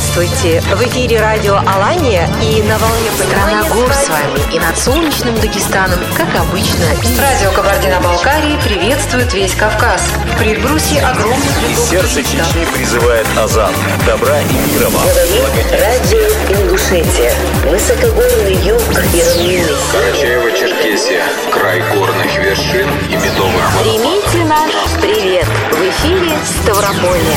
Здравствуйте! В эфире радио Алания и на волне Страна гор с вами и над солнечным Дагестаном, как обычно. Радио Кабардино-Балкарии приветствует весь Кавказ. В предбрусье огромных Из лесов сердца Чечни призывает Азан. Добра и мира вам. Радио Ингушетия. Высокогорный юг и равнины. Карачаево-Черкесия. Край горных вершин и медовых Примите наш привет. В эфире Ставрополье.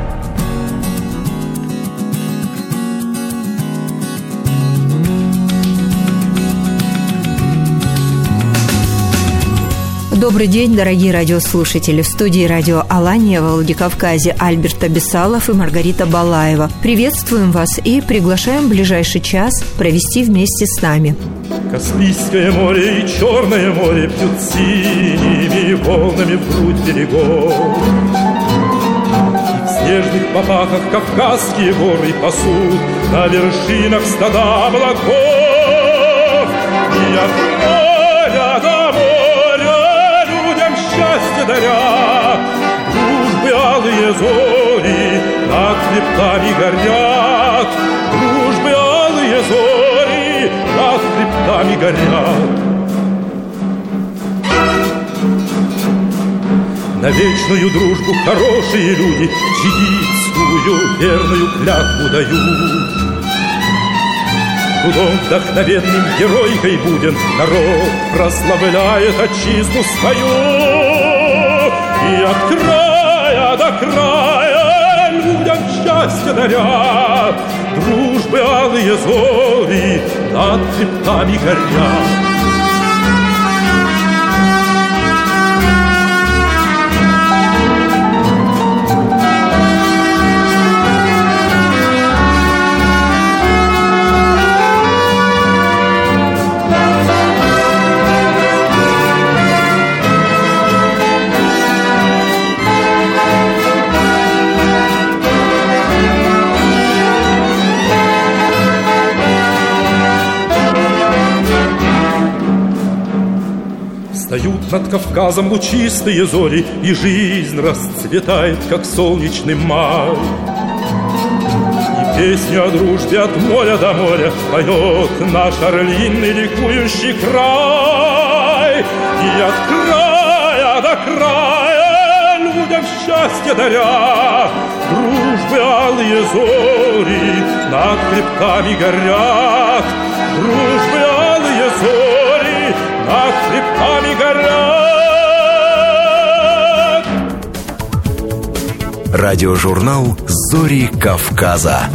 Добрый день, дорогие радиослушатели. В студии радио «Алания» во Владикавказе Альберт Абисалов и Маргарита Балаева. Приветствуем вас и приглашаем в ближайший час провести вместе с нами. Каспийское море и Черное море Пьют синими волнами в грудь берегов. В снежных попахах Кавказские горы пасут На вершинах стада облаков. И от счастье даря, Дружбы алые зори над хребтами горят, Дружбы алые зори над хребтами горят. На вечную дружбу хорошие люди Чигитскую верную клятву дают. Трудом вдохновенным геройкой будем Народ прославляет отчизну свою И от края до края людям счастье даря Дружбы алые зори над хребтами горят над Кавказом лучистые зори, И жизнь расцветает, как солнечный май. И песню о дружбе от моря до моря Поет наш орлиный ликующий край. И от края до края людям счастье даря, Дружбы алые зори над хребтами горят, Дружбы хребтами горят. Радиожурнал «Зори Кавказа».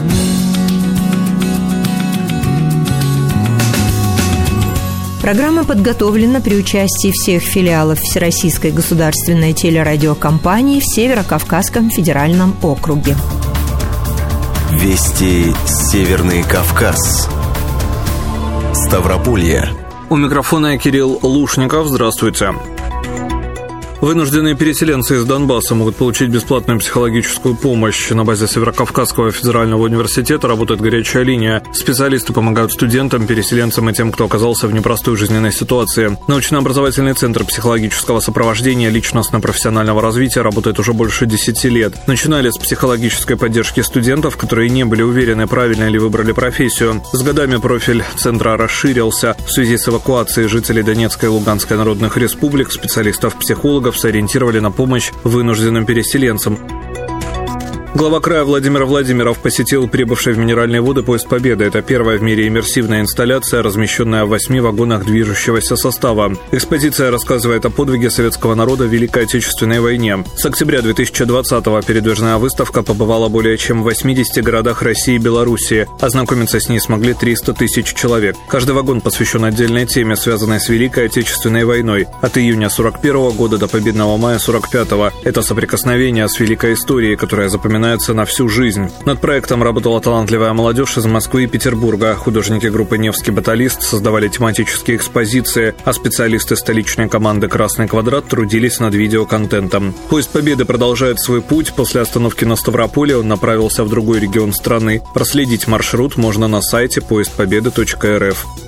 Программа подготовлена при участии всех филиалов Всероссийской государственной телерадиокомпании в Северо-Кавказском федеральном округе. Вести Северный Кавказ. Ставрополье. У микрофона Кирилл Лушников. Здравствуйте. Вынужденные переселенцы из Донбасса могут получить бесплатную психологическую помощь. На базе Северокавказского федерального университета работает горячая линия. Специалисты помогают студентам, переселенцам и тем, кто оказался в непростой жизненной ситуации. Научно-образовательный центр психологического сопровождения личностно-профессионального развития работает уже больше 10 лет. Начинали с психологической поддержки студентов, которые не были уверены, правильно ли выбрали профессию. С годами профиль центра расширился. В связи с эвакуацией жителей Донецкой и Луганской народных республик специалистов-психологов сориентировали на помощь вынужденным переселенцам. Глава края Владимир Владимиров посетил прибывший в Минеральные воды поезд «Победа». Это первая в мире иммерсивная инсталляция, размещенная в восьми вагонах движущегося состава. Экспозиция рассказывает о подвиге советского народа в Великой Отечественной войне. С октября 2020-го передвижная выставка побывала более чем в 80 городах России и Белоруссии. Ознакомиться с ней смогли 300 тысяч человек. Каждый вагон посвящен отдельной теме, связанной с Великой Отечественной войной. От июня 41 года до победного мая 45-го. Это соприкосновение с великой историей, которая запоминается запоминаются на всю жизнь. Над проектом работала талантливая молодежь из Москвы и Петербурга. Художники группы «Невский баталист» создавали тематические экспозиции, а специалисты столичной команды «Красный квадрат» трудились над видеоконтентом. Поезд Победы продолжает свой путь. После остановки на Ставрополе он направился в другой регион страны. Проследить маршрут можно на сайте поездпобеды.рф.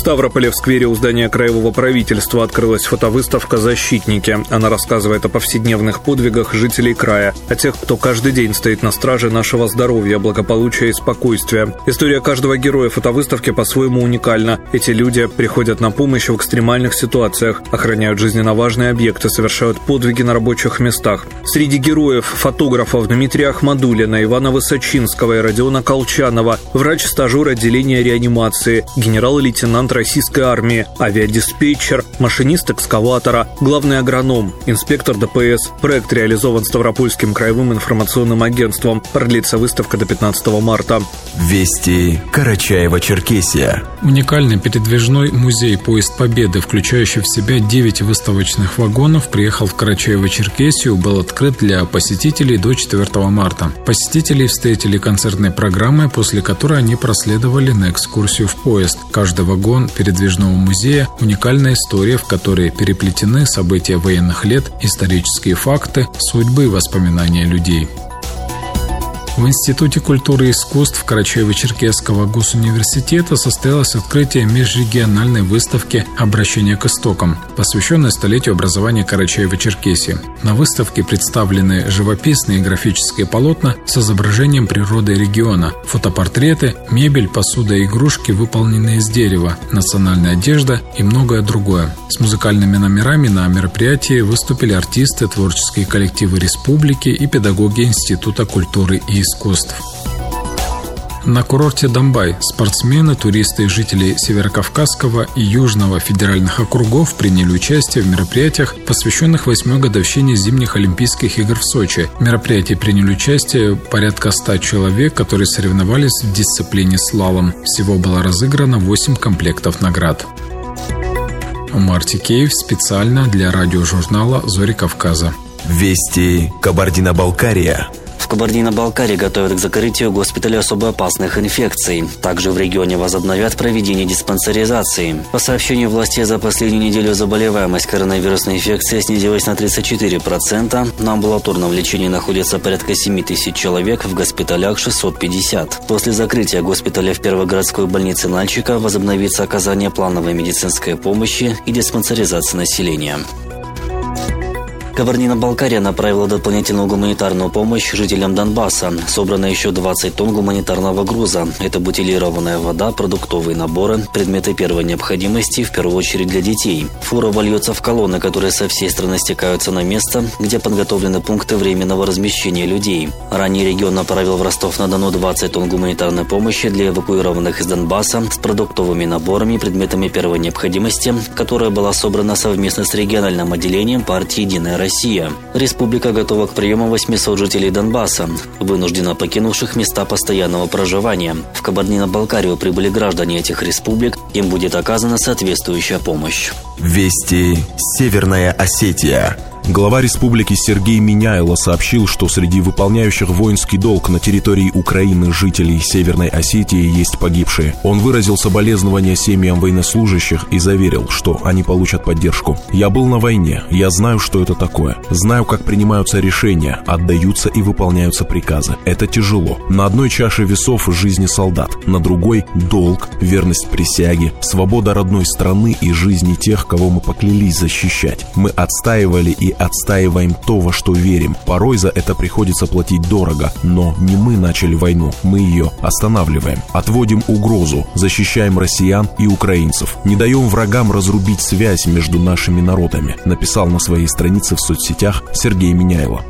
Ставрополе в сквере у здания Краевого правительства открылась фотовыставка «Защитники». Она рассказывает о повседневных подвигах жителей края, о тех, кто каждый день стоит на страже нашего здоровья, благополучия и спокойствия. История каждого героя фотовыставки по-своему уникальна. Эти люди приходят на помощь в экстремальных ситуациях, охраняют жизненно важные объекты, совершают подвиги на рабочих местах. Среди героев фотографов Дмитрия Ахмадулина, Ивана Высочинского и Родиона Колчанова, врач-стажер отделения реанимации, генерал-лейтенант лейтенант российской армии, авиадиспетчер, машинист экскаватора, главный агроном, инспектор ДПС. Проект реализован Ставропольским краевым информационным агентством. Продлится выставка до 15 марта. Вести Карачаева-Черкесия. Уникальный передвижной музей «Поезд Победы», включающий в себя 9 выставочных вагонов, приехал в Карачаево-Черкесию, был открыт для посетителей до 4 марта. Посетителей встретили концертной программой, после которой они проследовали на экскурсию в поезд. Каждый вагон вагон передвижного музея – уникальная история, в которой переплетены события военных лет, исторические факты, судьбы и воспоминания людей. В Институте культуры и искусств Карачаево-Черкесского госуниверситета состоялось открытие межрегиональной выставки «Обращение к истокам», посвященной столетию образования Карачаева-Черкесии. На выставке представлены живописные графические полотна с изображением природы региона, фотопортреты, мебель, посуда и игрушки, выполненные из дерева, национальная одежда и многое другое. С музыкальными номерами на мероприятии выступили артисты, творческие коллективы республики и педагоги Института культуры и искусств искусств. На курорте Домбай спортсмены, туристы и жители Северокавказского и Южного федеральных округов приняли участие в мероприятиях, посвященных восьмой годовщине зимних Олимпийских игр в Сочи. В мероприятии приняли участие порядка ста человек, которые соревновались в дисциплине слалом. Всего было разыграно 8 комплектов наград. Марти Кейв специально для радиожурнала «Зори Кавказа». Вести Кабардино-Балкария Кабардино-Балкарии готовят к закрытию госпиталя особо опасных инфекций. Также в регионе возобновят проведение диспансеризации. По сообщению властей, за последнюю неделю заболеваемость коронавирусной инфекцией снизилась на 34%. На амбулаторном лечении находится порядка 7 тысяч человек, в госпиталях 650. После закрытия госпиталя в первой городской больнице Нальчика возобновится оказание плановой медицинской помощи и диспансеризация населения. Кабардино-Балкария направила дополнительную гуманитарную помощь жителям Донбасса. Собрано еще 20 тонн гуманитарного груза. Это бутилированная вода, продуктовые наборы, предметы первой необходимости, в первую очередь для детей. Фура вольется в колонны, которые со всей страны стекаются на место, где подготовлены пункты временного размещения людей. Ранее регион направил в Ростов-на-Дону 20 тонн гуманитарной помощи для эвакуированных из Донбасса с продуктовыми наборами, предметами первой необходимости, которая была собрана совместно с региональным отделением партии «Единая Россия». Россия. Республика готова к приему 800 жителей Донбасса, вынужденно покинувших места постоянного проживания. В Кабардино-Балкарию прибыли граждане этих республик, им будет оказана соответствующая помощь. Вести Северная Осетия. Глава республики Сергей Миняйло сообщил, что среди выполняющих воинский долг на территории Украины жителей Северной Осетии есть погибшие. Он выразил соболезнования семьям военнослужащих и заверил, что они получат поддержку. «Я был на войне, я знаю, что это такое. Знаю, как принимаются решения, отдаются и выполняются приказы. Это тяжело. На одной чаше весов жизни солдат, на другой – долг, верность присяге, свобода родной страны и жизни тех, кого мы поклялись защищать. Мы отстаивали и отстаиваем то, во что верим. Порой за это приходится платить дорого, но не мы начали войну, мы ее останавливаем. Отводим угрозу, защищаем россиян и украинцев. Не даем врагам разрубить связь между нашими народами, написал на своей странице в соцсетях Сергей Миняйло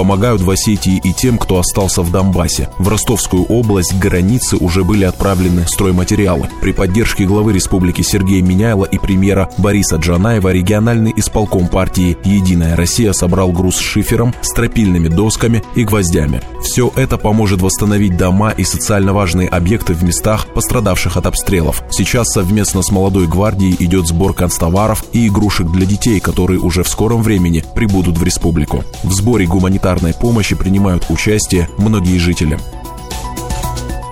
помогают в Осетии и тем, кто остался в Донбассе. В Ростовскую область к границе уже были отправлены стройматериалы. При поддержке главы республики Сергея Миняйла и премьера Бориса Джанаева региональный исполком партии «Единая Россия» собрал груз с шифером, стропильными досками и гвоздями. Все это поможет восстановить дома и социально важные объекты в местах, пострадавших от обстрелов. Сейчас совместно с молодой гвардией идет сбор констоваров и игрушек для детей, которые уже в скором времени прибудут в республику. В сборе гуманитарных гуманитарной помощи принимают участие многие жители.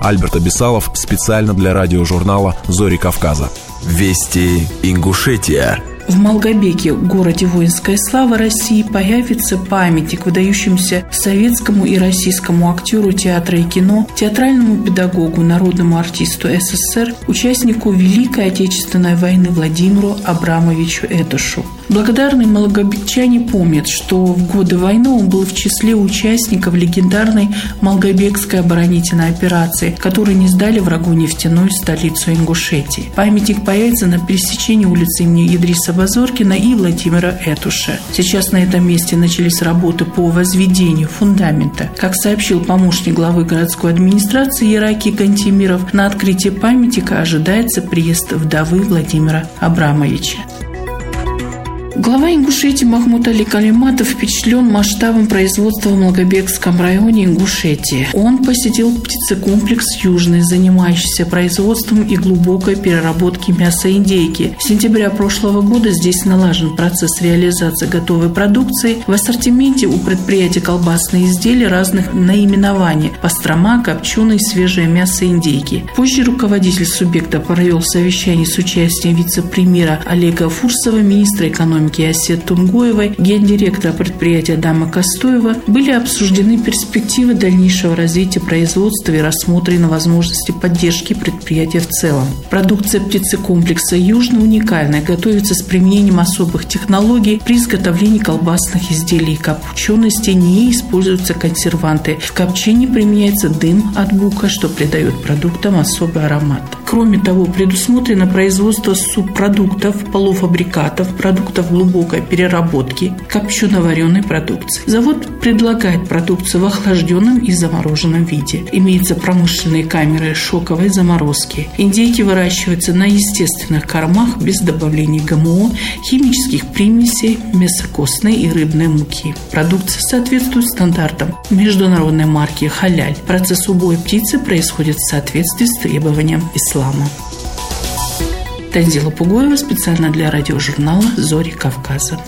Альберт Абисалов специально для радиожурнала «Зори Кавказа». Вести Ингушетия. В Малгобеке, городе воинской славы России, появится памятник выдающемуся советскому и российскому актеру театра и кино, театральному педагогу, народному артисту СССР, участнику Великой Отечественной войны Владимиру Абрамовичу Этушу. Благодарные малогобекчане помнят, что в годы войны он был в числе участников легендарной Малгобекской оборонительной операции, которые не сдали врагу нефтяную столицу Ингушетии. Памятник появится на пересечении улицы имени Идриса Базоркина и Владимира Этуша. Сейчас на этом месте начались работы по возведению фундамента. Как сообщил помощник главы городской администрации Ираки Кантемиров, на открытие памятника ожидается приезд вдовы Владимира Абрамовича. Глава Ингушетии Махмуд Али Калиматов впечатлен масштабом производства в Малгобекском районе Ингушетии. Он посетил птицекомплекс «Южный», занимающийся производством и глубокой переработки мяса индейки. С сентября прошлого года здесь налажен процесс реализации готовой продукции. В ассортименте у предприятия колбасные изделия разных наименований – пастрома, копченый, свежее мясо индейки. Позже руководитель субъекта провел совещание с участием вице-премьера Олега Фурсова, министра экономики экономики Асет Тунгоевой, гендиректора предприятия Дама Костоева, были обсуждены перспективы дальнейшего развития производства и рассмотрены возможности поддержки предприятия в целом. Продукция птицекомплекса «Южный» уникальная, готовится с применением особых технологий при изготовлении колбасных изделий и копчености не используются консерванты. В копчении применяется дым от бука, что придает продуктам особый аромат. Кроме того, предусмотрено производство субпродуктов, полуфабрикатов, продуктов глубокой переработки копчено-вареной продукции. Завод предлагает продукцию в охлажденном и замороженном виде. Имеются промышленные камеры шоковой заморозки. Индейки выращиваются на естественных кормах без добавления ГМО, химических примесей, мясокостной и рыбной муки. Продукция соответствует стандартам международной марки «Халяль». Процесс убоя птицы происходит в соответствии с требованием ислама. Танзила Пугоева специально для радиожурнала «Зори Кавказа».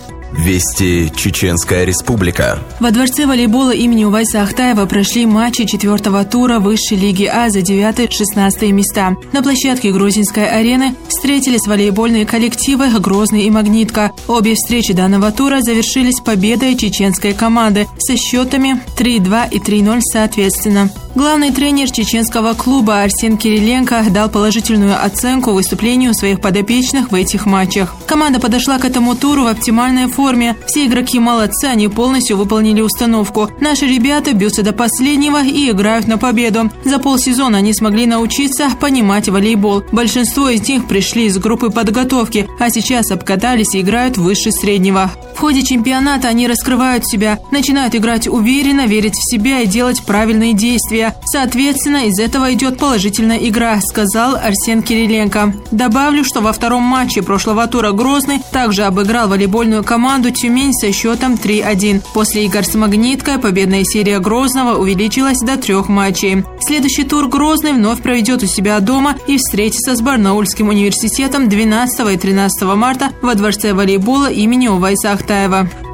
Вести Чеченская Республика. Во дворце волейбола имени Увайса Ахтаева прошли матчи четвертого тура Высшей лиги А за 9-16 места. На площадке Грузинской арены встретились волейбольные коллективы «Грозный» и «Магнитка». Обе встречи данного тура завершились победой чеченской команды со счетами 3-2 и 3-0 соответственно. Главный тренер чеченского клуба Арсен Кириленко дал положительную оценку выступлению своих подопечных в этих матчах. Команда подошла к этому туру в оптимальной форме. Все игроки молодцы, они полностью выполнили установку. Наши ребята бьются до последнего и играют на победу. За полсезона они смогли научиться понимать волейбол. Большинство из них пришли из группы подготовки, а сейчас обкатались и играют выше среднего. В ходе чемпионата они раскрывают себя, начинают играть уверенно, верить в себя и делать правильные действия. Соответственно, из этого идет положительная игра, сказал Арсен Кириленко. Добавлю, что во втором матче прошлого тура Грозный также обыграл волейбольную команду Тюмень со счетом 3-1. После игр с Магниткой победная серия Грозного увеличилась до трех матчей. Следующий тур Грозный вновь проведет у себя дома и встретится с Барнаульским университетом 12 и 13 марта во дворце волейбола имени Увайса Ахтаева.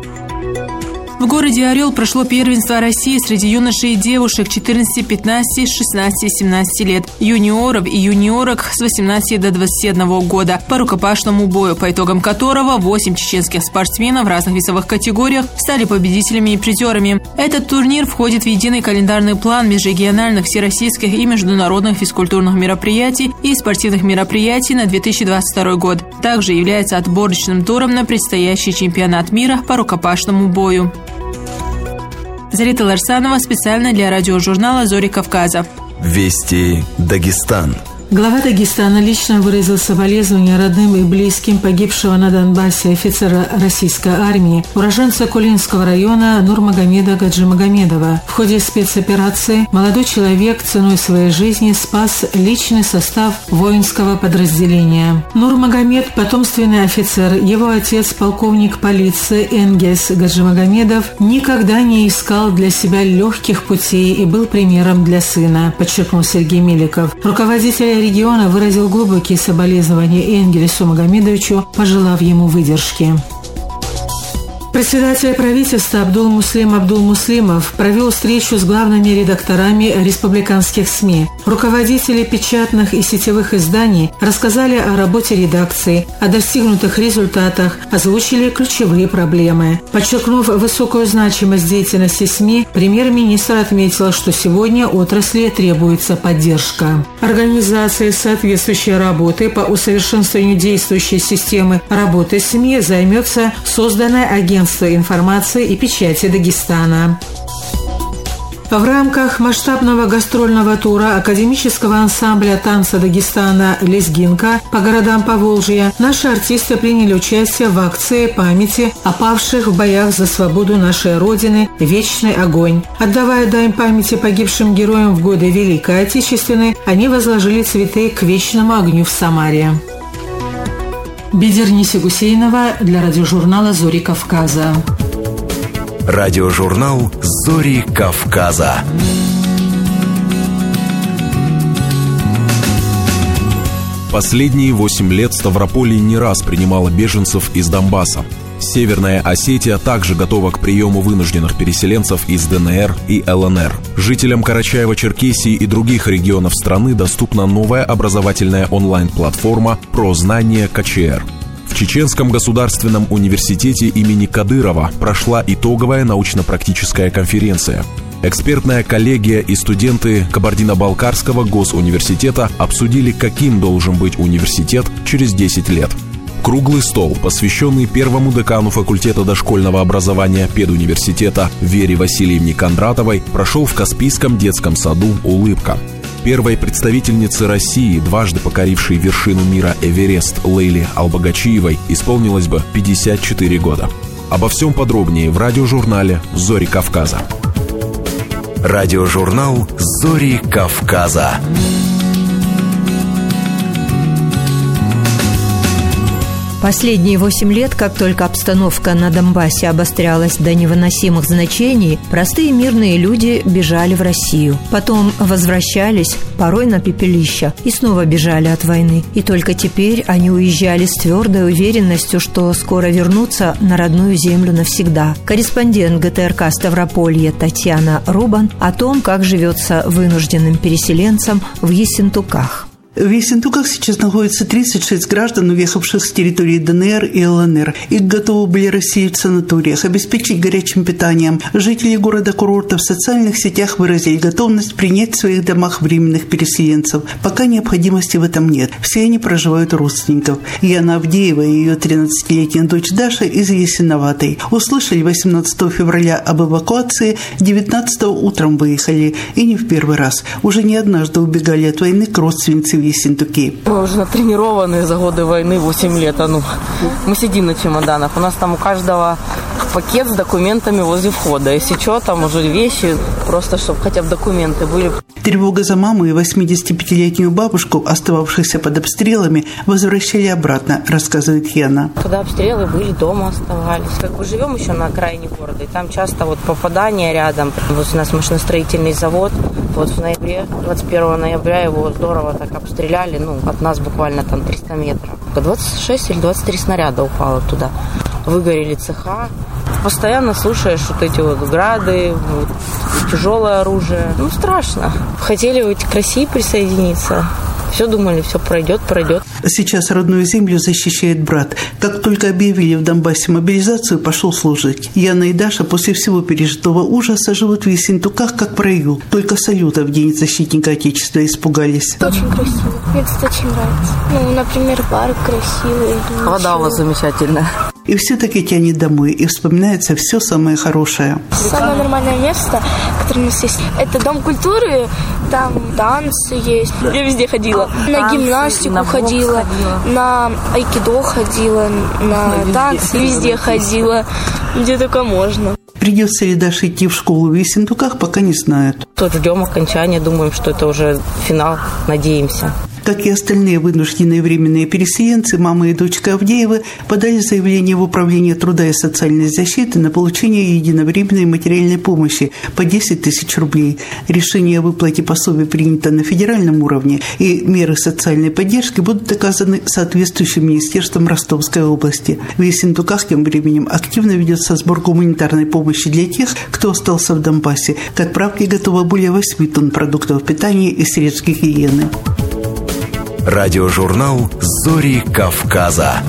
В городе Орел прошло первенство России среди юношей и девушек 14, 15, 16 и 17 лет, юниоров и юниорок с 18 до 21 года по рукопашному бою, по итогам которого 8 чеченских спортсменов в разных весовых категориях стали победителями и призерами. Этот турнир входит в единый календарный план межрегиональных, всероссийских и международных физкультурных мероприятий и спортивных мероприятий на 2022 год. Также является отборочным туром на предстоящий чемпионат мира по рукопашному бою. Зарита Ларсанова специально для радиожурнала «Зори Кавказа». Вести Дагестан. Глава Дагестана лично выразил соболезнования родным и близким погибшего на Донбассе офицера российской армии, уроженца Кулинского района Нурмагомеда Гаджимагомедова. В ходе спецоперации молодой человек ценой своей жизни спас личный состав воинского подразделения. Нурмагомед – потомственный офицер. Его отец, полковник полиции Энгельс Гаджимагомедов, никогда не искал для себя легких путей и был примером для сына, подчеркнул Сергей Меликов. Руководитель региона выразил глубокие соболезнования Энгелесу Магомедовичу, пожелав ему выдержки. Председатель правительства Абдул Муслим Абдул Муслимов провел встречу с главными редакторами республиканских СМИ. Руководители печатных и сетевых изданий рассказали о работе редакции, о достигнутых результатах, озвучили ключевые проблемы. Подчеркнув высокую значимость деятельности СМИ, премьер-министр отметил, что сегодня отрасли требуется поддержка. Организация соответствующей работы по усовершенствованию действующей системы работы СМИ займется созданная агентством агентства информации и печати Дагестана. В рамках масштабного гастрольного тура академического ансамбля танца Дагестана «Лезгинка» по городам Поволжья наши артисты приняли участие в акции памяти о павших в боях за свободу нашей Родины «Вечный огонь». Отдавая дань памяти погибшим героям в годы Великой Отечественной, они возложили цветы к вечному огню в Самаре. Бедерниси Гусейнова для радиожурнала «Зори Кавказа». Радиожурнал «Зори Кавказа». Последние восемь лет Ставрополье не раз принимала беженцев из Донбасса. Северная Осетия также готова к приему вынужденных переселенцев из ДНР и ЛНР. Жителям Карачаева-Черкесии и других регионов страны доступна новая образовательная онлайн-платформа «Про знание КЧР». Чеченском государственном университете имени Кадырова прошла итоговая научно-практическая конференция. Экспертная коллегия и студенты Кабардино-Балкарского госуниверситета обсудили, каким должен быть университет через 10 лет – Круглый стол, посвященный первому декану факультета дошкольного образования педуниверситета Вере Васильевне Кондратовой, прошел в Каспийском детском саду «Улыбка». Первой представительнице России, дважды покорившей вершину мира Эверест Лейли Албагачиевой, исполнилось бы 54 года. Обо всем подробнее в радиожурнале «Зори Кавказа». Радиожурнал «Зори Кавказа». Последние восемь лет, как только обстановка на Донбассе обострялась до невыносимых значений, простые мирные люди бежали в Россию. Потом возвращались, порой на пепелища, и снова бежали от войны. И только теперь они уезжали с твердой уверенностью, что скоро вернутся на родную землю навсегда. Корреспондент ГТРК Ставрополье Татьяна Рубан о том, как живется вынужденным переселенцам в Ессентуках. В Ессентуках сейчас находится 36 граждан, уехавших с территории ДНР и ЛНР. Их готовы были расселить в санаториях, обеспечить горячим питанием. Жители города-курорта в социальных сетях выразили готовность принять в своих домах временных переселенцев. Пока необходимости в этом нет. Все они проживают у родственников. Яна Авдеева и ее 13-летняя дочь Даша из Ясиноватой. Услышали 18 февраля об эвакуации, 19 утром выехали. И не в первый раз. Уже не однажды убегали от войны к родственнице Ессентуки. Мы уже натренированные за годы войны, 8 лет. А ну, мы сидим на чемоданах. У нас там у каждого пакет с документами возле входа. Если что, там уже вещи, просто чтобы хотя бы документы были. Тревога за маму и 85-летнюю бабушку, остававшихся под обстрелами, возвращали обратно, рассказывает Хена. Когда обстрелы были, дома оставались. Как бы живем еще на окраине города, и там часто вот попадания рядом. Вот у нас машиностроительный завод, вот в ноябре, 21 ноября его здорово так обстреляли, ну, от нас буквально там 300 метров. 26 или 23 снаряда упало туда. Выгорели цеха. Постоянно слушаешь вот эти вот грады, вот, тяжелое оружие. Ну, страшно. Хотели вот к России присоединиться, все думали, все пройдет, пройдет. Сейчас родную землю защищает брат. Как только объявили в Донбассе мобилизацию, пошел служить. Яна и Даша после всего пережитого ужаса живут в Ессентуках, как в раю. Только салюта в День защитника Отечества испугались. Очень красиво. Мне, кстати, очень нравится. Ну, например, парк красивый. Вода у вас замечательная. И все-таки тянет домой, и вспоминается все самое хорошее. Самое нормальное место, которое у нас есть, это Дом культуры, там танцы есть. Я везде ходила. На гимнастику на ходила, ходила, на айкидо ходила, на танцы везде ходила, где только можно. Придется ли Даше идти в школу в Ессентуках, пока не знают. Тут ждем окончания, думаем, что это уже финал, надеемся. Как и остальные вынужденные временные переселенцы, мама и дочка Авдеева подали заявление в Управление труда и социальной защиты на получение единовременной материальной помощи по 10 тысяч рублей. Решение о выплате пособий принято на федеральном уровне, и меры социальной поддержки будут оказаны соответствующим министерством Ростовской области. В Ессентуках тем временем активно ведется сбор гуманитарной помощи для тех, кто остался в Донбассе. К отправке готово более 8 тонн продуктов питания и средств гигиены. Радиожурнал «Зори Кавказа».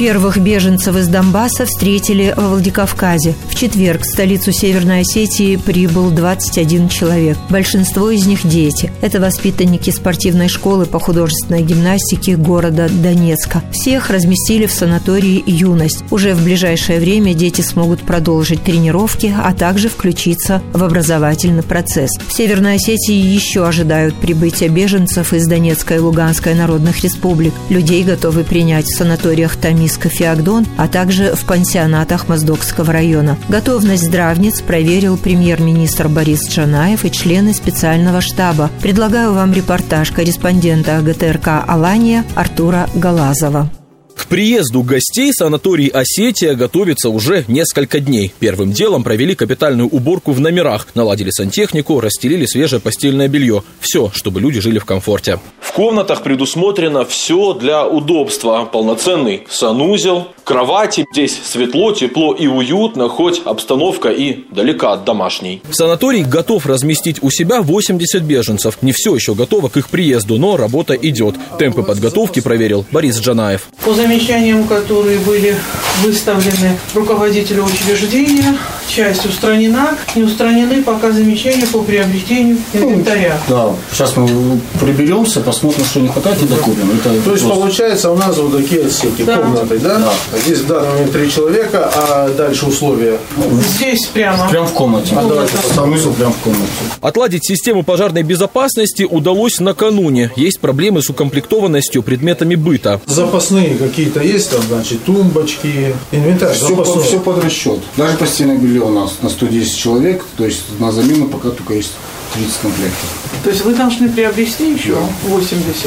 Первых беженцев из Донбасса встретили во Владикавказе. В четверг в столицу Северной Осетии прибыл 21 человек. Большинство из них – дети. Это воспитанники спортивной школы по художественной гимнастике города Донецка. Всех разместили в санатории «Юность». Уже в ближайшее время дети смогут продолжить тренировки, а также включиться в образовательный процесс. В Северной Осетии еще ожидают прибытия беженцев из Донецкой и Луганской народных республик. Людей готовы принять в санаториях Тамис из Кофеагдон, а также в пансионатах Моздокского района. Готовность здравниц проверил премьер-министр Борис Джанаев и члены специального штаба. Предлагаю вам репортаж корреспондента ГТРК «Алания» Артура Галазова. К приезду гостей санаторий «Осетия» готовится уже несколько дней. Первым делом провели капитальную уборку в номерах, наладили сантехнику, расстелили свежее постельное белье. Все, чтобы люди жили в комфорте. В комнатах предусмотрено все для удобства. Полноценный санузел, кровати. Здесь светло, тепло и уютно, хоть обстановка и далека от домашней. Санаторий готов разместить у себя 80 беженцев. Не все еще готово к их приезду, но работа идет. Темпы подготовки проверил Борис Джанаев. По замечаниям, которые были выставлены руководителю учреждения, часть устранена. Не устранены пока замечания по приобретению инвентаря. Да, сейчас мы приберемся, посмотрим, что не хватает и докупим. Это То есть, просто... получается, у нас вот такие отсеки, да. комнаты, да? да? Здесь в данный момент три человека, а дальше условия? Здесь прямо. Прямо в комнате. А смысл прямо в комнате. Отладить систему пожарной безопасности удалось накануне. Есть проблемы с укомплектованностью предметами быта. Запасные какие-то есть там, значит, тумбочки, инвентарь все, по, все под расчет. Даже постельное белье у нас на 110 человек, то есть на замену пока только есть 30 комплектов. То есть вы должны приобрести еще да. 80?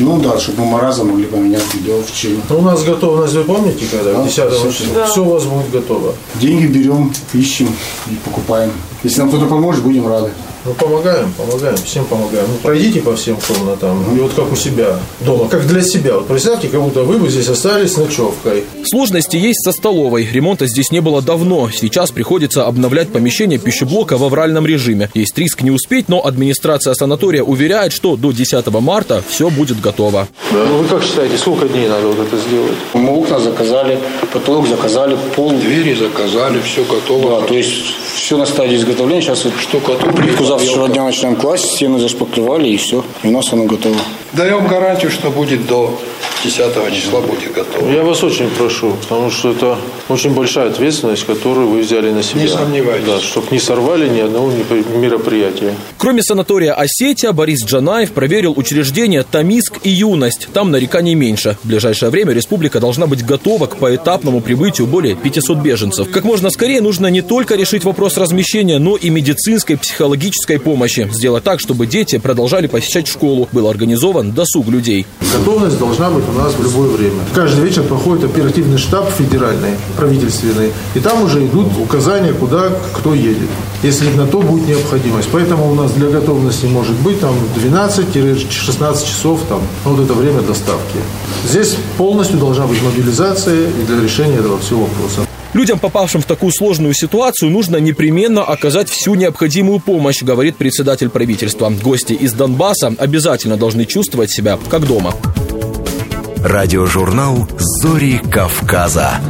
Ну да, чтобы мы разом могли поменять видео в. Ну, у нас готовность, вы помните, когда? Да, 10 числа. Да. Все у вас будет готово. Деньги берем, ищем и покупаем. Если нам кто-то поможет, будем рады. Ну, помогаем, помогаем, всем помогаем. Ну, пройдите по всем комнатам, и вот как у себя дома, как для себя. Вот представьте, как будто вы бы здесь остались с ночевкой. Сложности есть со столовой. Ремонта здесь не было давно. Сейчас приходится обновлять помещение пищеблока в авральном режиме. Есть риск не успеть, но администрация санатория уверяет, что до 10 марта все будет готово. Да. Ну, вы как считаете, сколько дней надо вот это сделать? Мы окна заказали, потолок заказали, пол. Двери заказали, все готово. Да, то есть все на стадии изготовления. Сейчас вот штукатурка завтрашнего дня начинаем класть, стены зашпаклевали и все. И у нас оно готово. Даем гарантию, что будет до 10 числа будет готово. Я вас очень прошу, потому что это очень большая ответственность, которую вы взяли на себя. Не сомневайтесь. Да, чтобы не сорвали ни одного мероприятия. Кроме санатория «Осетия», Борис Джанаев проверил учреждения «Тамиск» и «Юность». Там нареканий меньше. В ближайшее время республика должна быть готова к поэтапному прибытию более 500 беженцев. Как можно скорее нужно не только решить вопрос размещения, но и медицинской, психологической помощи. Сделать так, чтобы дети продолжали посещать школу. Был организован досуг людей. Готовность должна быть у нас в любое время. Каждый вечер проходит оперативный штаб федеральный, правительственный, и там уже идут указания, куда кто едет, если на то будет необходимость. Поэтому у нас для готовности может быть там 12-16 часов там, вот это время доставки. Здесь полностью должна быть мобилизация и для решения этого всего вопроса. Людям, попавшим в такую сложную ситуацию, нужно непременно оказать всю необходимую помощь, говорит председатель правительства. Гости из Донбасса обязательно должны чувствовать себя как дома. Радиожурнал «Зори Кавказа».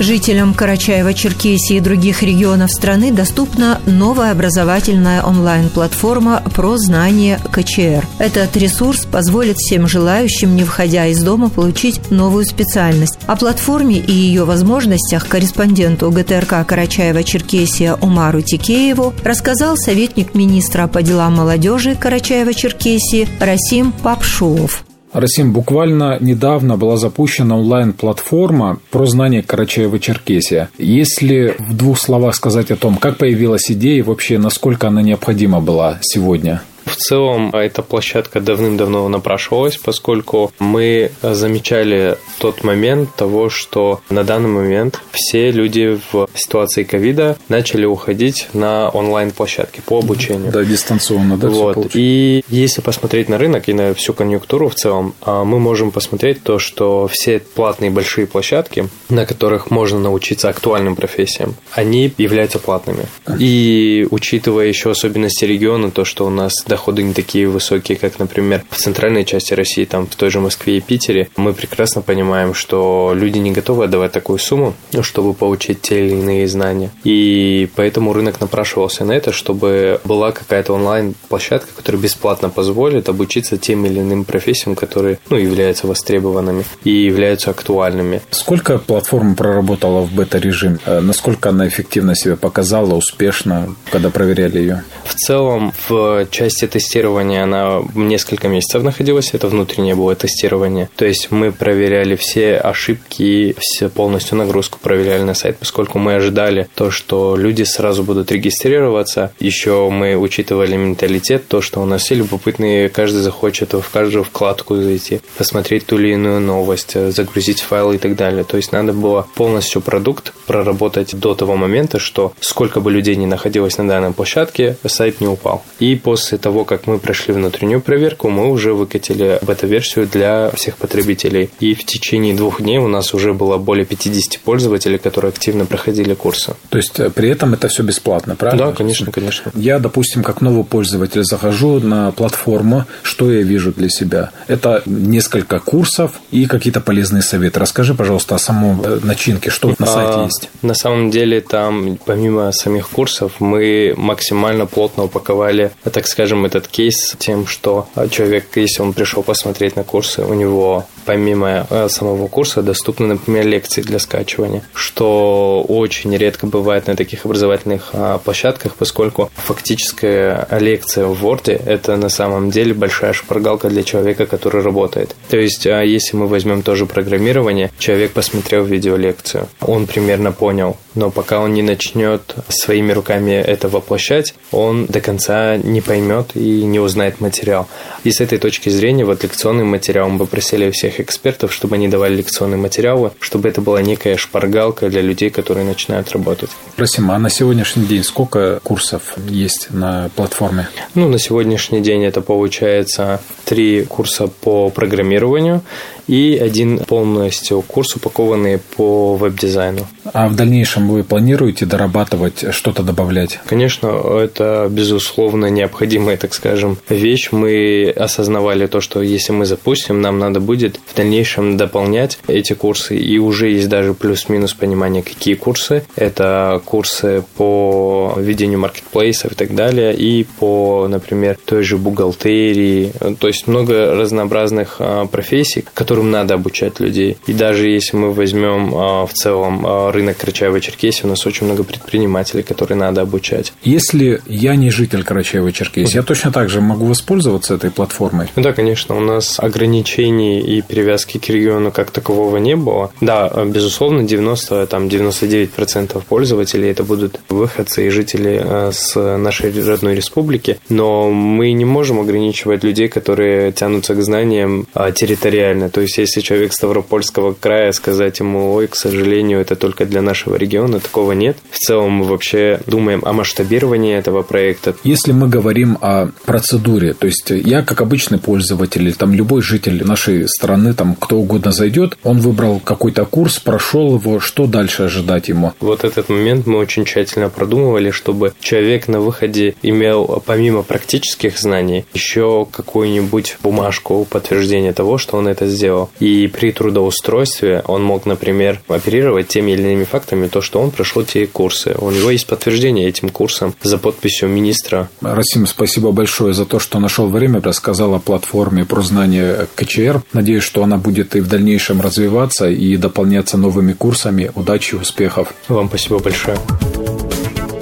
Жителям Карачаева-Черкесии и других регионов страны доступна новая образовательная онлайн-платформа про знание КЧР. Этот ресурс позволит всем желающим, не выходя из дома, получить новую специальность. О платформе и ее возможностях корреспонденту ГТРК Карачаева-Черкесия Умару Тикееву рассказал советник министра по делам молодежи Карачаева-Черкесии Расим Папшуов. Расим, буквально недавно была запущена онлайн-платформа про знание Карачаева-Черкесия. Если в двух словах сказать о том, как появилась идея и вообще насколько она необходима была сегодня? В целом, эта площадка давным-давно напрашивалась, поскольку мы замечали тот момент того, что на данный момент все люди в ситуации ковида начали уходить на онлайн-площадки по обучению. Да, дистанционно, да, вот. И если посмотреть на рынок и на всю конъюнктуру в целом, а, мы можем посмотреть то, что все платные большие площадки, на которых можно научиться актуальным профессиям, они являются платными. И учитывая еще особенности региона, то, что у нас доходы не такие высокие, как, например, в центральной части России, там в той же Москве и Питере, мы прекрасно понимаем, что люди не готовы отдавать такую сумму, чтобы получить те или иные знания. И поэтому рынок напрашивался на это, чтобы была какая-то онлайн-площадка, которая бесплатно позволит обучиться тем или иным профессиям, которые ну, являются востребованными и являются актуальными. Сколько платформа проработала в бета-режиме? Э, насколько она эффективно себя показала, успешно, когда проверяли ее? В целом, в части части тестирования, она несколько месяцев находилась, это внутреннее было тестирование. То есть мы проверяли все ошибки, все полностью нагрузку проверяли на сайт, поскольку мы ожидали то, что люди сразу будут регистрироваться. Еще мы учитывали менталитет, то, что у нас все любопытные, каждый захочет в каждую вкладку зайти, посмотреть ту или иную новость, загрузить файлы и так далее. То есть надо было полностью продукт проработать до того момента, что сколько бы людей не находилось на данной площадке, сайт не упал. И после того, того, как мы прошли внутреннюю проверку, мы уже выкатили бета-версию для всех потребителей. И в течение двух дней у нас уже было более 50 пользователей, которые активно проходили курсы. То есть э, при этом это все бесплатно, правильно? Да, конечно, конечно. Я, допустим, как новый пользователь захожу на платформу, что я вижу для себя? Это несколько курсов и какие-то полезные советы. Расскажи, пожалуйста, о самом э, начинке, что на сайте а, есть. На самом деле там, помимо самих курсов, мы максимально плотно упаковали, так скажем, этот кейс тем, что человек, если он пришел посмотреть на курсы, у него помимо э, самого курса доступны, например, лекции для скачивания, что очень редко бывает на таких образовательных а, площадках, поскольку фактическая лекция в Word – это на самом деле большая шпаргалка для человека, который работает. То есть, а, если мы возьмем тоже программирование, человек посмотрел видеолекцию, он примерно понял, но пока он не начнет своими руками это воплощать, он до конца не поймет и не узнает материал. И с этой точки зрения, вот лекционный материал мы попросили всех экспертов, чтобы они давали лекционные материалы, чтобы это была некая шпаргалка для людей, которые начинают работать. Просим, а на сегодняшний день сколько курсов есть на платформе? Ну, на сегодняшний день это получается три курса по программированию и один полностью курс, упакованный по веб-дизайну. А в дальнейшем вы планируете дорабатывать, что-то добавлять? Конечно, это безусловно необходимая, так скажем, вещь. Мы осознавали то, что если мы запустим, нам надо будет в дальнейшем дополнять эти курсы. И уже есть даже плюс-минус понимание, какие курсы. Это курсы по ведению маркетплейсов и так далее, и по, например, той же бухгалтерии. То есть много разнообразных а, профессий, которые которым надо обучать людей. И даже если мы возьмем а, в целом а, рынок Карачаева-Черкесии, у нас очень много предпринимателей, которые надо обучать. Если я не житель Карачаева-Черкесии, я точно так же могу воспользоваться этой платформой? Да, конечно. У нас ограничений и привязки к региону как такового не было. Да, безусловно, 90, там, 99% пользователей это будут выходцы и жители а, с нашей родной республики, но мы не можем ограничивать людей, которые тянутся к знаниям территориально. То есть есть, если человек Ставропольского края, сказать ему, ой, к сожалению, это только для нашего региона, такого нет. В целом мы вообще думаем о масштабировании этого проекта. Если мы говорим о процедуре, то есть я как обычный пользователь или там любой житель нашей страны, там кто угодно зайдет, он выбрал какой-то курс, прошел его, что дальше ожидать ему? Вот этот момент мы очень тщательно продумывали, чтобы человек на выходе имел помимо практических знаний еще какую-нибудь бумажку подтверждения того, что он это сделал видео. И при трудоустройстве он мог, например, оперировать теми или иными фактами, то, что он прошел те курсы. У него есть подтверждение этим курсам за подписью министра. Расим, спасибо большое за то, что нашел время, рассказал о платформе про знание КЧР. Надеюсь, что она будет и в дальнейшем развиваться и дополняться новыми курсами. Удачи и успехов. Вам спасибо большое.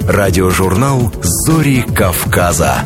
Радиожурнал «Зори Кавказа».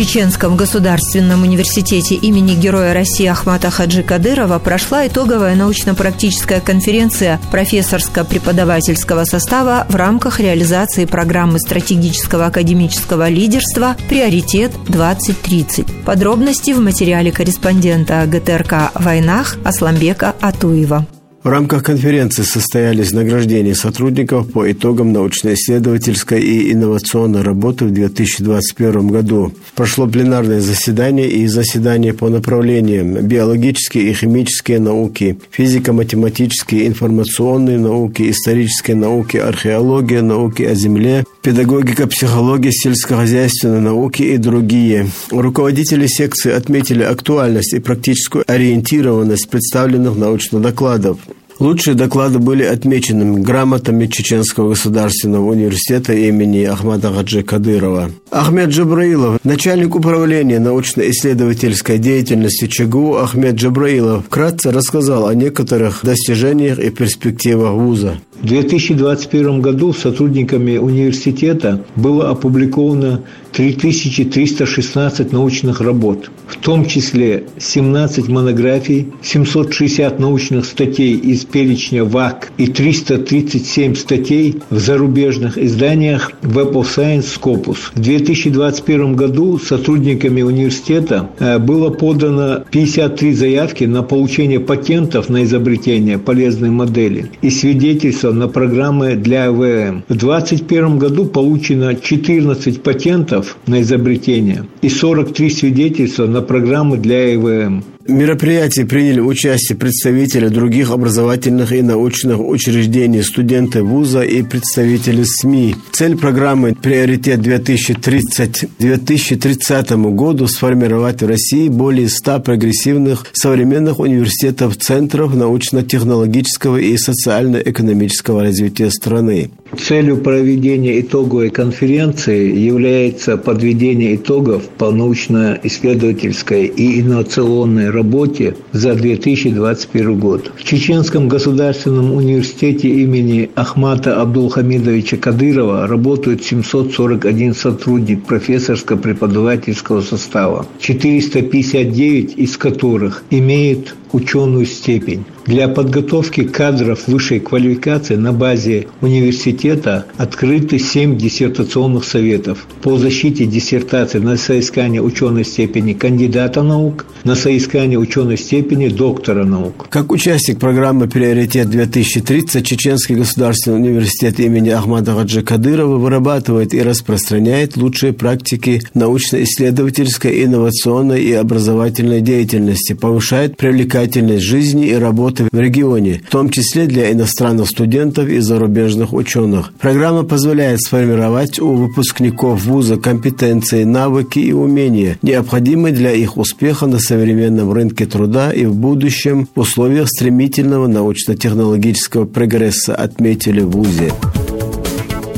Чеченском государственном университете имени Героя России Ахмата Хаджи Кадырова прошла итоговая научно-практическая конференция профессорско-преподавательского состава в рамках реализации программы стратегического академического лидерства «Приоритет-2030». Подробности в материале корреспондента ГТРК «Войнах» Асламбека Атуева. В рамках конференции состоялись награждения сотрудников по итогам научно-исследовательской и инновационной работы в 2021 году. Прошло пленарное заседание и заседание по направлениям биологические и химические науки, физико-математические, информационные науки, исторические науки, археология, науки о земле, педагогика, психология, сельскохозяйственные науки и другие. Руководители секции отметили актуальность и практическую ориентированность представленных научных докладов. Лучшие доклады были отмечены грамотами Чеченского государственного университета имени Ахмада Гаджи Кадырова. Ахмед Джабраилов, начальник управления научно-исследовательской деятельности ЧГУ Ахмед Джабраилов, вкратце рассказал о некоторых достижениях и перспективах вуза. В 2021 году сотрудниками университета было опубликовано 3316 научных работ, в том числе 17 монографий, 760 научных статей из перечня ВАК и 337 статей в зарубежных изданиях Web of Science Scopus. В 2021 году сотрудниками университета э, было подано 53 заявки на получение патентов на изобретение полезной модели и свидетельства на программы для АВМ. В 2021 году получено 14 патентов на изобретение и 43 свидетельства на программы для АВМ. В мероприятии приняли участие представители других образовательных и научных учреждений, студенты вуза и представители СМИ. Цель программы «Приоритет 2030» 2030 году сформировать в России более 100 прогрессивных современных университетов, центров научно-технологического и социально-экономического развития страны. Целью проведения итоговой конференции является подведение итогов по научно-исследовательской и инновационной работе за 2021 год. В Чеченском государственном университете имени Ахмата Абдулхамидовича Кадырова работают 741 сотрудник профессорско-преподавательского состава, 459 из которых имеют ученую степень. Для подготовки кадров высшей квалификации на базе университета открыты 7 диссертационных советов по защите диссертации на соискание ученой степени кандидата наук, на соискание ученой степени доктора наук. Как участник программы «Приоритет-2030» Чеченский государственный университет имени Ахмада Гаджи Кадырова вырабатывает и распространяет лучшие практики научно-исследовательской, инновационной и образовательной деятельности, повышает привлекательность жизни и работы в регионе, в том числе для иностранных студентов и зарубежных ученых. Программа позволяет сформировать у выпускников вуза компетенции, навыки и умения, необходимые для их успеха на современном рынке труда и в будущем в условиях стремительного научно-технологического прогресса, отметили в ВУЗе.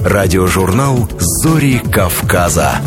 Радиожурнал «Зори Кавказа».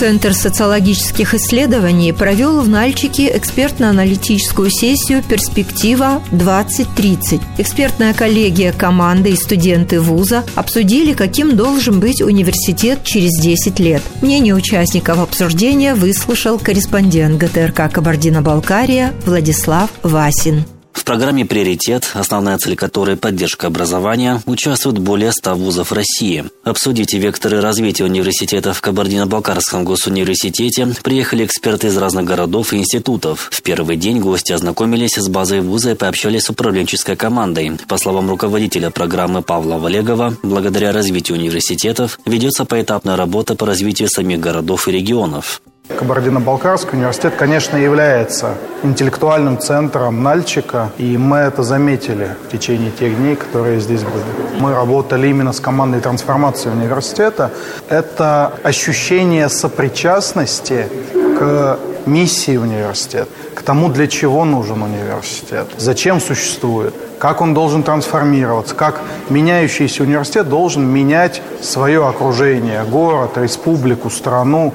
Центр социологических исследований провел в Нальчике экспертно-аналитическую сессию «Перспектива-2030». Экспертная коллегия команды и студенты вуза обсудили, каким должен быть университет через 10 лет. Мнение участников обсуждения выслушал корреспондент ГТРК «Кабардино-Балкария» Владислав Васин. Программе «Приоритет», основная цель которой – поддержка образования, участвуют более 100 вузов России. Обсудить векторы развития университетов в Кабардино-Балкарском госуниверситете приехали эксперты из разных городов и институтов. В первый день гости ознакомились с базой вуза и пообщались с управленческой командой. По словам руководителя программы Павла Валегова, благодаря развитию университетов ведется поэтапная работа по развитию самих городов и регионов. Кабардино-Балкарский университет, конечно, является интеллектуальным центром Нальчика, и мы это заметили в течение тех дней, которые здесь были. Мы работали именно с командой трансформации университета. Это ощущение сопричастности к миссии университета, к тому, для чего нужен университет, зачем существует, как он должен трансформироваться, как меняющийся университет должен менять свое окружение, город, республику, страну.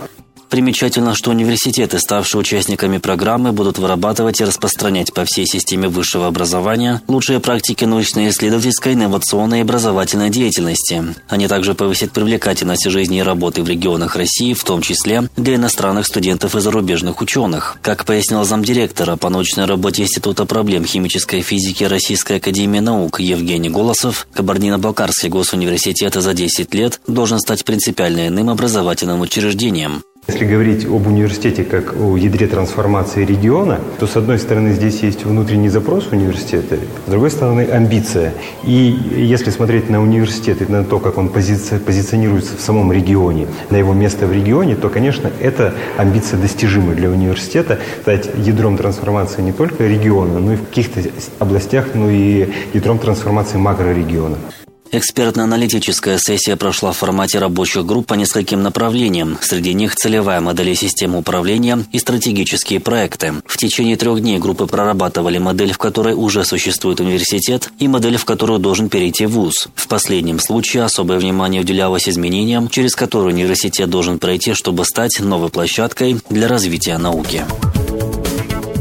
Примечательно, что университеты, ставшие участниками программы, будут вырабатывать и распространять по всей системе высшего образования лучшие практики научно-исследовательской, инновационной и образовательной деятельности. Они также повысят привлекательность жизни и работы в регионах России, в том числе для иностранных студентов и зарубежных ученых. Как пояснил замдиректора по научной работе Института проблем химической физики Российской Академии Наук Евгений Голосов, Кабардино-Балкарский госуниверситет за 10 лет должен стать принципиально иным образовательным учреждением. Если говорить об университете как о ядре трансформации региона, то с одной стороны здесь есть внутренний запрос университета, с другой стороны амбиция. И если смотреть на университет и на то, как он пози позиционируется в самом регионе, на его место в регионе, то, конечно, эта амбиция достижима для университета стать ядром трансформации не только региона, но и в каких-то областях, но и ядром трансформации макрорегиона. Экспертно-аналитическая сессия прошла в формате рабочих групп по нескольким направлениям. Среди них целевая модель и система управления и стратегические проекты. В течение трех дней группы прорабатывали модель, в которой уже существует университет, и модель, в которую должен перейти вуз. В последнем случае особое внимание уделялось изменениям, через которые университет должен пройти, чтобы стать новой площадкой для развития науки.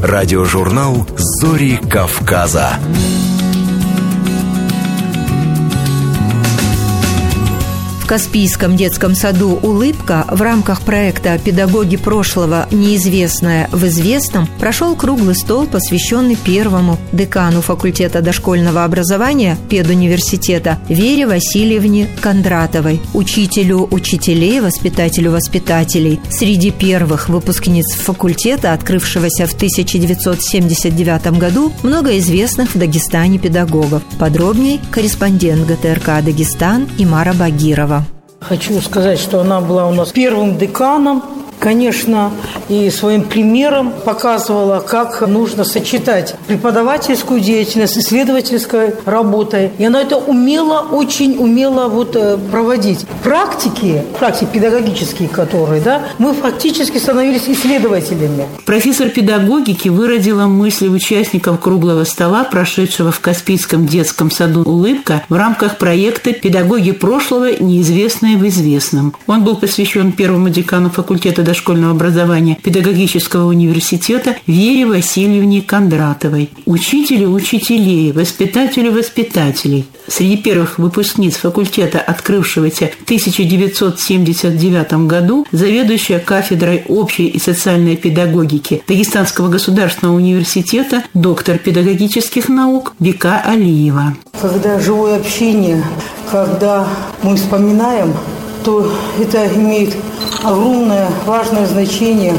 Радиожурнал «Зори Кавказа». В Каспийском детском саду «Улыбка» в рамках проекта «Педагоги прошлого. Неизвестное в известном» прошел круглый стол, посвященный первому декану факультета дошкольного образования педуниверситета Вере Васильевне Кондратовой, учителю учителей, воспитателю воспитателей. Среди первых выпускниц факультета, открывшегося в 1979 году, много известных в Дагестане педагогов. Подробней корреспондент ГТРК «Дагестан» Имара Багирова. Хочу сказать, что она была у нас первым деканом конечно, и своим примером показывала, как нужно сочетать преподавательскую деятельность с исследовательской работой. И она это умела, очень умела вот э, проводить. Практики, практики педагогические, которые, да, мы фактически становились исследователями. Профессор педагогики выразила мысли участников круглого стола, прошедшего в Каспийском детском саду «Улыбка» в рамках проекта «Педагоги прошлого. Неизвестные в известном». Он был посвящен первому декану факультета дошкольного образования Педагогического университета Вере Васильевне Кондратовой, учителю учителей, воспитателю воспитателей. Среди первых выпускниц факультета, открывшегося в 1979 году, заведующая кафедрой общей и социальной педагогики Дагестанского государственного университета, доктор педагогических наук Вика Алиева. Когда живое общение, когда мы вспоминаем то это имеет огромное важное значение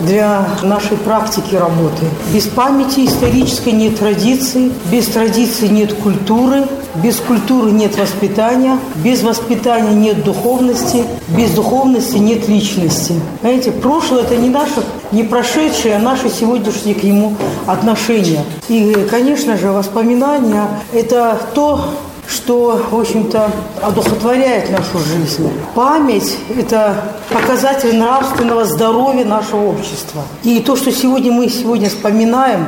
для нашей практики работы. Без памяти исторической нет традиции, без традиции нет культуры, без культуры нет воспитания, без воспитания нет духовности, без духовности нет личности. Знаете, прошлое – это не наше, не прошедшее, а наше сегодняшнее к нему отношение. И, конечно же, воспоминания – это то, что, в общем-то, одухотворяет нашу жизнь. Память – это показатель нравственного здоровья нашего общества. И то, что сегодня мы сегодня вспоминаем,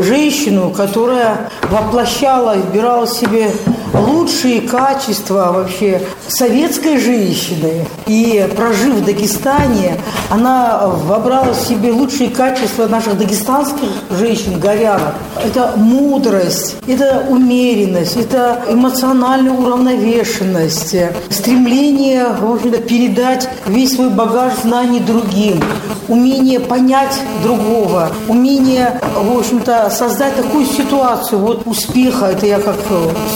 женщину, которая воплощала, избирала себе лучшие качества вообще советской женщины. И прожив в Дагестане, она вобрала в себе лучшие качества наших дагестанских женщин, горянок. Это мудрость, это умеренность, это эмоциональная уравновешенность, стремление, общем-то, передать весь свой багаж знаний другим, умение понять другого, умение, в общем-то, создать такую ситуацию. Вот успеха, это я как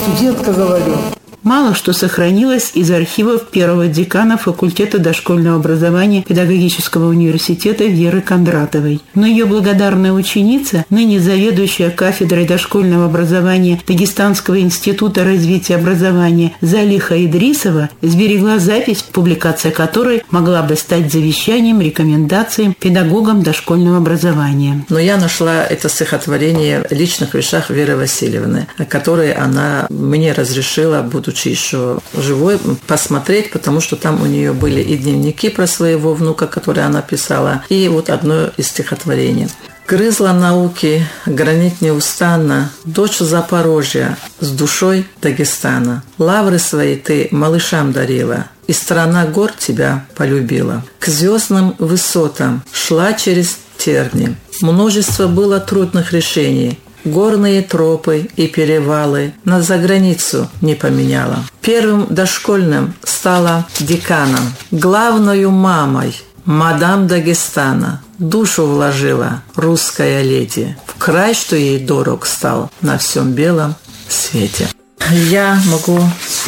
студентка говорю, Мало что сохранилось из архивов первого декана факультета дошкольного образования Педагогического университета Веры Кондратовой. Но ее благодарная ученица, ныне заведующая кафедрой дошкольного образования Дагестанского института развития образования Залиха Идрисова, сберегла запись, публикация которой могла бы стать завещанием, рекомендацией педагогам дошкольного образования. Но я нашла это стихотворение в личных вещах Веры Васильевны, которые она мне разрешила, будучи еще живой, посмотреть, потому что там у нее были и дневники про своего внука, которые она писала, и вот одно из стихотворений. Грызла науки, гранит неустанно, дочь Запорожья, с душой Дагестана. Лавры свои ты малышам дарила, и страна гор тебя полюбила. К звездным высотам шла через терни. Множество было трудных решений, горные тропы и перевалы на заграницу не поменяла. Первым дошкольным стала деканом, главною мамой, мадам Дагестана. Душу вложила русская леди, в край, что ей дорог стал на всем белом свете. Я могу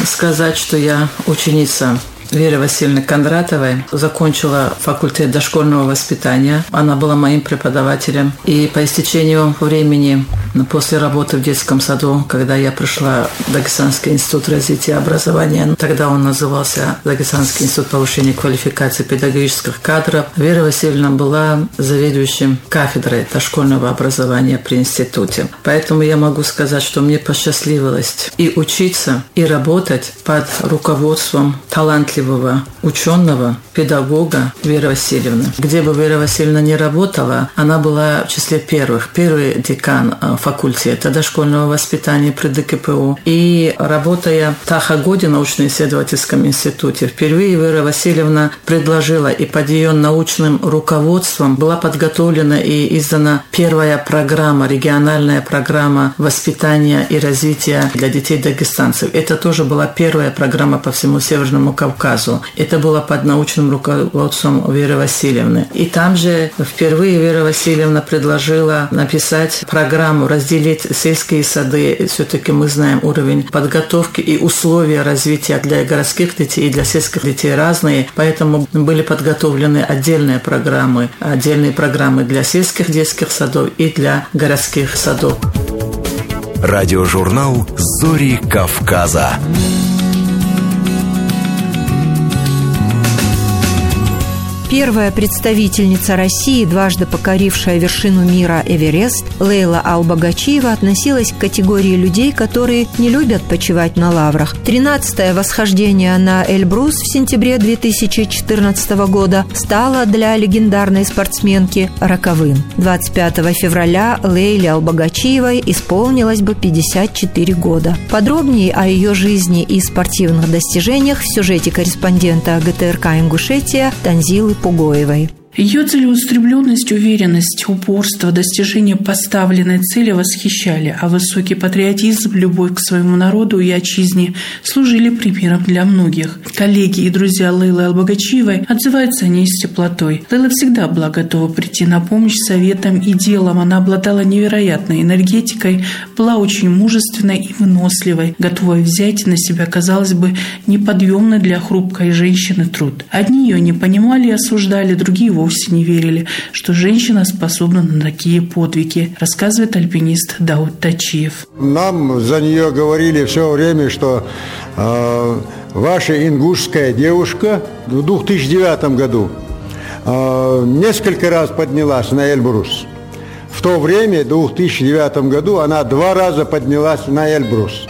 сказать, что я ученица Веры Васильевны Кондратовой. Закончила факультет дошкольного воспитания. Она была моим преподавателем. И по истечению времени, после работы в детском саду, когда я пришла в Дагестанский институт развития образования, ну, тогда он назывался Дагестанский институт повышения квалификации педагогических кадров, Вера Васильевна была заведующим кафедрой дошкольного образования при институте. Поэтому я могу сказать, что мне посчастливилось и учиться, и работать под руководством талантливых талантливого ученого, педагога Веры Васильевны. Где бы Вера Васильевна не работала, она была в числе первых. Первый декан э, факультета дошкольного воспитания при ДКПУ. И работая в Тахагоде научно-исследовательском институте, впервые Вера Васильевна предложила и под ее научным руководством была подготовлена и издана первая программа, региональная программа воспитания и развития для детей дагестанцев. Это тоже была первая программа по всему Северному Кавказу. Это было под научным руководством Веры Васильевны. И там же впервые Вера Васильевна предложила написать программу, разделить сельские сады. Все-таки мы знаем уровень подготовки и условия развития для городских детей и для сельских детей разные. Поэтому были подготовлены отдельные программы, отдельные программы для сельских детских садов и для городских садов. Радиожурнал «Зори Кавказа». Первая представительница России, дважды покорившая вершину мира Эверест, Лейла Албагачиева относилась к категории людей, которые не любят почивать на лаврах. Тринадцатое восхождение на Эльбрус в сентябре 2014 года стало для легендарной спортсменки роковым. 25 февраля Лейле Албагачиевой исполнилось бы 54 года. Подробнее о ее жизни и спортивных достижениях в сюжете корреспондента ГТРК «Ингушетия» Танзилы pogoje. Ее целеустремленность, уверенность, упорство, достижение поставленной цели восхищали, а высокий патриотизм, любовь к своему народу и отчизне служили примером для многих. Коллеги и друзья Лейлы Албагачиевой отзываются о ней с теплотой. Лейла всегда была готова прийти на помощь советам и делом. Она обладала невероятной энергетикой, была очень мужественной и выносливой, готовой взять на себя, казалось бы, неподъемный для хрупкой женщины труд. Одни ее не понимали и осуждали, другие его вовсе не верили, что женщина способна на такие подвиги, рассказывает альпинист Дауд Тачиев. Нам за нее говорили все время, что э, ваша ингушская девушка в 2009 году э, несколько раз поднялась на Эльбрус. В то время, в 2009 году, она два раза поднялась на Эльбрус.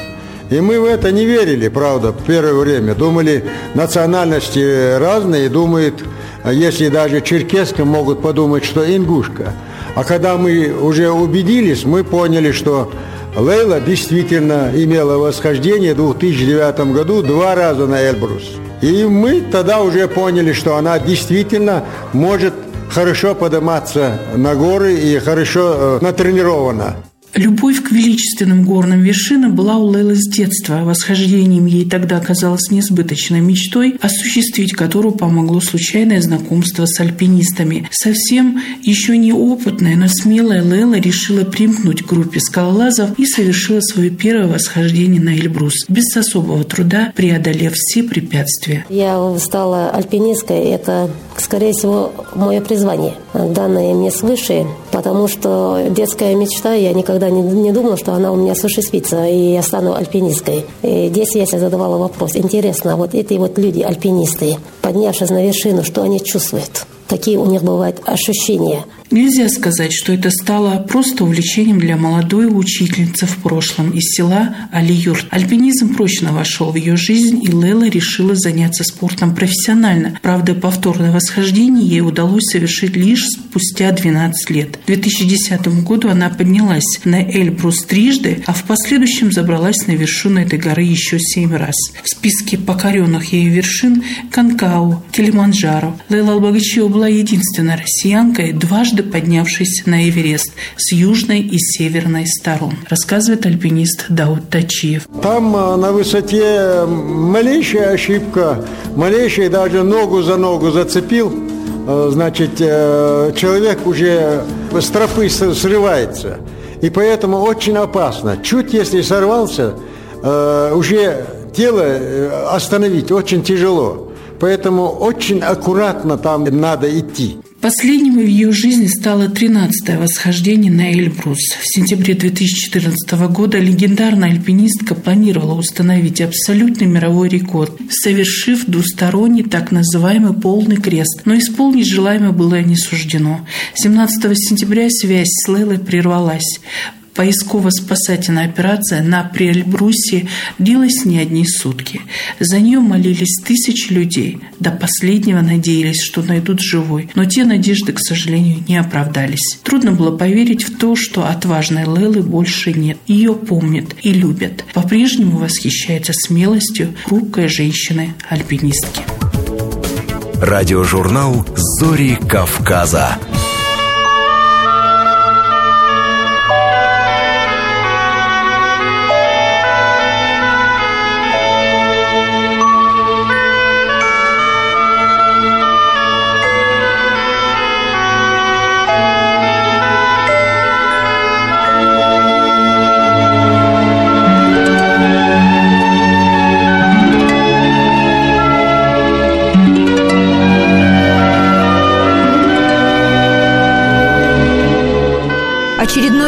И мы в это не верили, правда, в первое время. Думали, национальности разные, думают, а если даже черкесском могут подумать, что ингушка. А когда мы уже убедились, мы поняли, что Лейла действительно имела восхождение в 2009 году два раза на Эльбрус. И мы тогда уже поняли, что она действительно может хорошо подниматься на горы и хорошо э, натренирована. Любовь к величественным горным вершинам была у Лейлы с детства. Восхождением ей тогда казалось несбыточной мечтой, осуществить которую помогло случайное знакомство с альпинистами. Совсем еще неопытная, но смелая Лейла решила примкнуть к группе скалолазов и совершила свое первое восхождение на Эльбрус, без особого труда преодолев все препятствия. Я стала альпинисткой, это, скорее всего, мое призвание, данное мне свыше, потому что детская мечта я никогда никогда не, не думала, что она у меня осуществится, и я стану альпинисткой. И здесь я себе задавала вопрос. Интересно, вот эти вот люди, альпинисты, поднявшись на вершину, что они чувствуют? Какие у них бывают ощущения? Нельзя сказать, что это стало просто увлечением для молодой учительницы в прошлом из села Алиюрт. Альпинизм прочно вошел в ее жизнь, и Лейла решила заняться спортом профессионально. Правда, повторное восхождение ей удалось совершить лишь спустя 12 лет. В 2010 году она поднялась на Эльбрус трижды, а в последующем забралась на вершину этой горы еще семь раз. В списке покоренных ею вершин – Канкау, Килиманджаро. Лейла Албагачева была единственной россиянкой, дважды поднявшейся на Эверест с южной и северной сторон, рассказывает альпинист Дауд Тачиев. Там э, на высоте малейшая ошибка, малейшая даже ногу за ногу зацепил, э, значит, э, человек уже с тропы срывается. И поэтому очень опасно. Чуть если сорвался, уже тело остановить очень тяжело. Поэтому очень аккуратно там надо идти. Последним в ее жизни стало 13-е восхождение на Эльбрус. В сентябре 2014 года легендарная альпинистка планировала установить абсолютный мировой рекорд, совершив двусторонний так называемый полный крест, но исполнить желаемое было не суждено. 17 сентября связь с Лейлой прервалась. Поисково-спасательная операция на Приэльбрусе длилась не одни сутки. За нее молились тысячи людей. До последнего надеялись, что найдут живой. Но те надежды, к сожалению, не оправдались. Трудно было поверить в то, что отважной Лелы больше нет. Ее помнят и любят. По-прежнему восхищается смелостью хрупкой женщины-альпинистки. Радиожурнал «Зори Кавказа».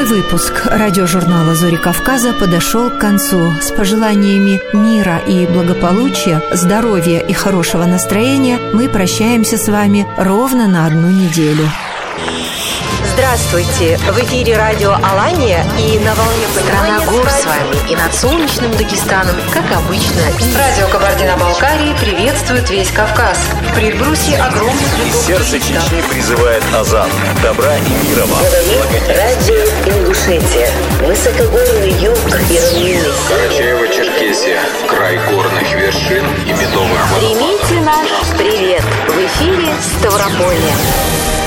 Выпуск радиожурнала «Зори Кавказа» подошел к концу. С пожеланиями мира и благополучия, здоровья и хорошего настроения мы прощаемся с вами ровно на одну неделю. Здравствуйте! В эфире радио Алания и на волне Страна гор с вами и над солнечным Дагестаном, как обычно. Радио Кабардино-Балкарии приветствует весь Кавказ. В предбрусье огромных Из сердца Чечни призывает Азан. Добра и мира вам. Радио Ингушетия. Высокогорный юг и равнины. Карачаево-Черкесия. Край горных вершин и медовых Примите наш привет. В эфире Ставрополье.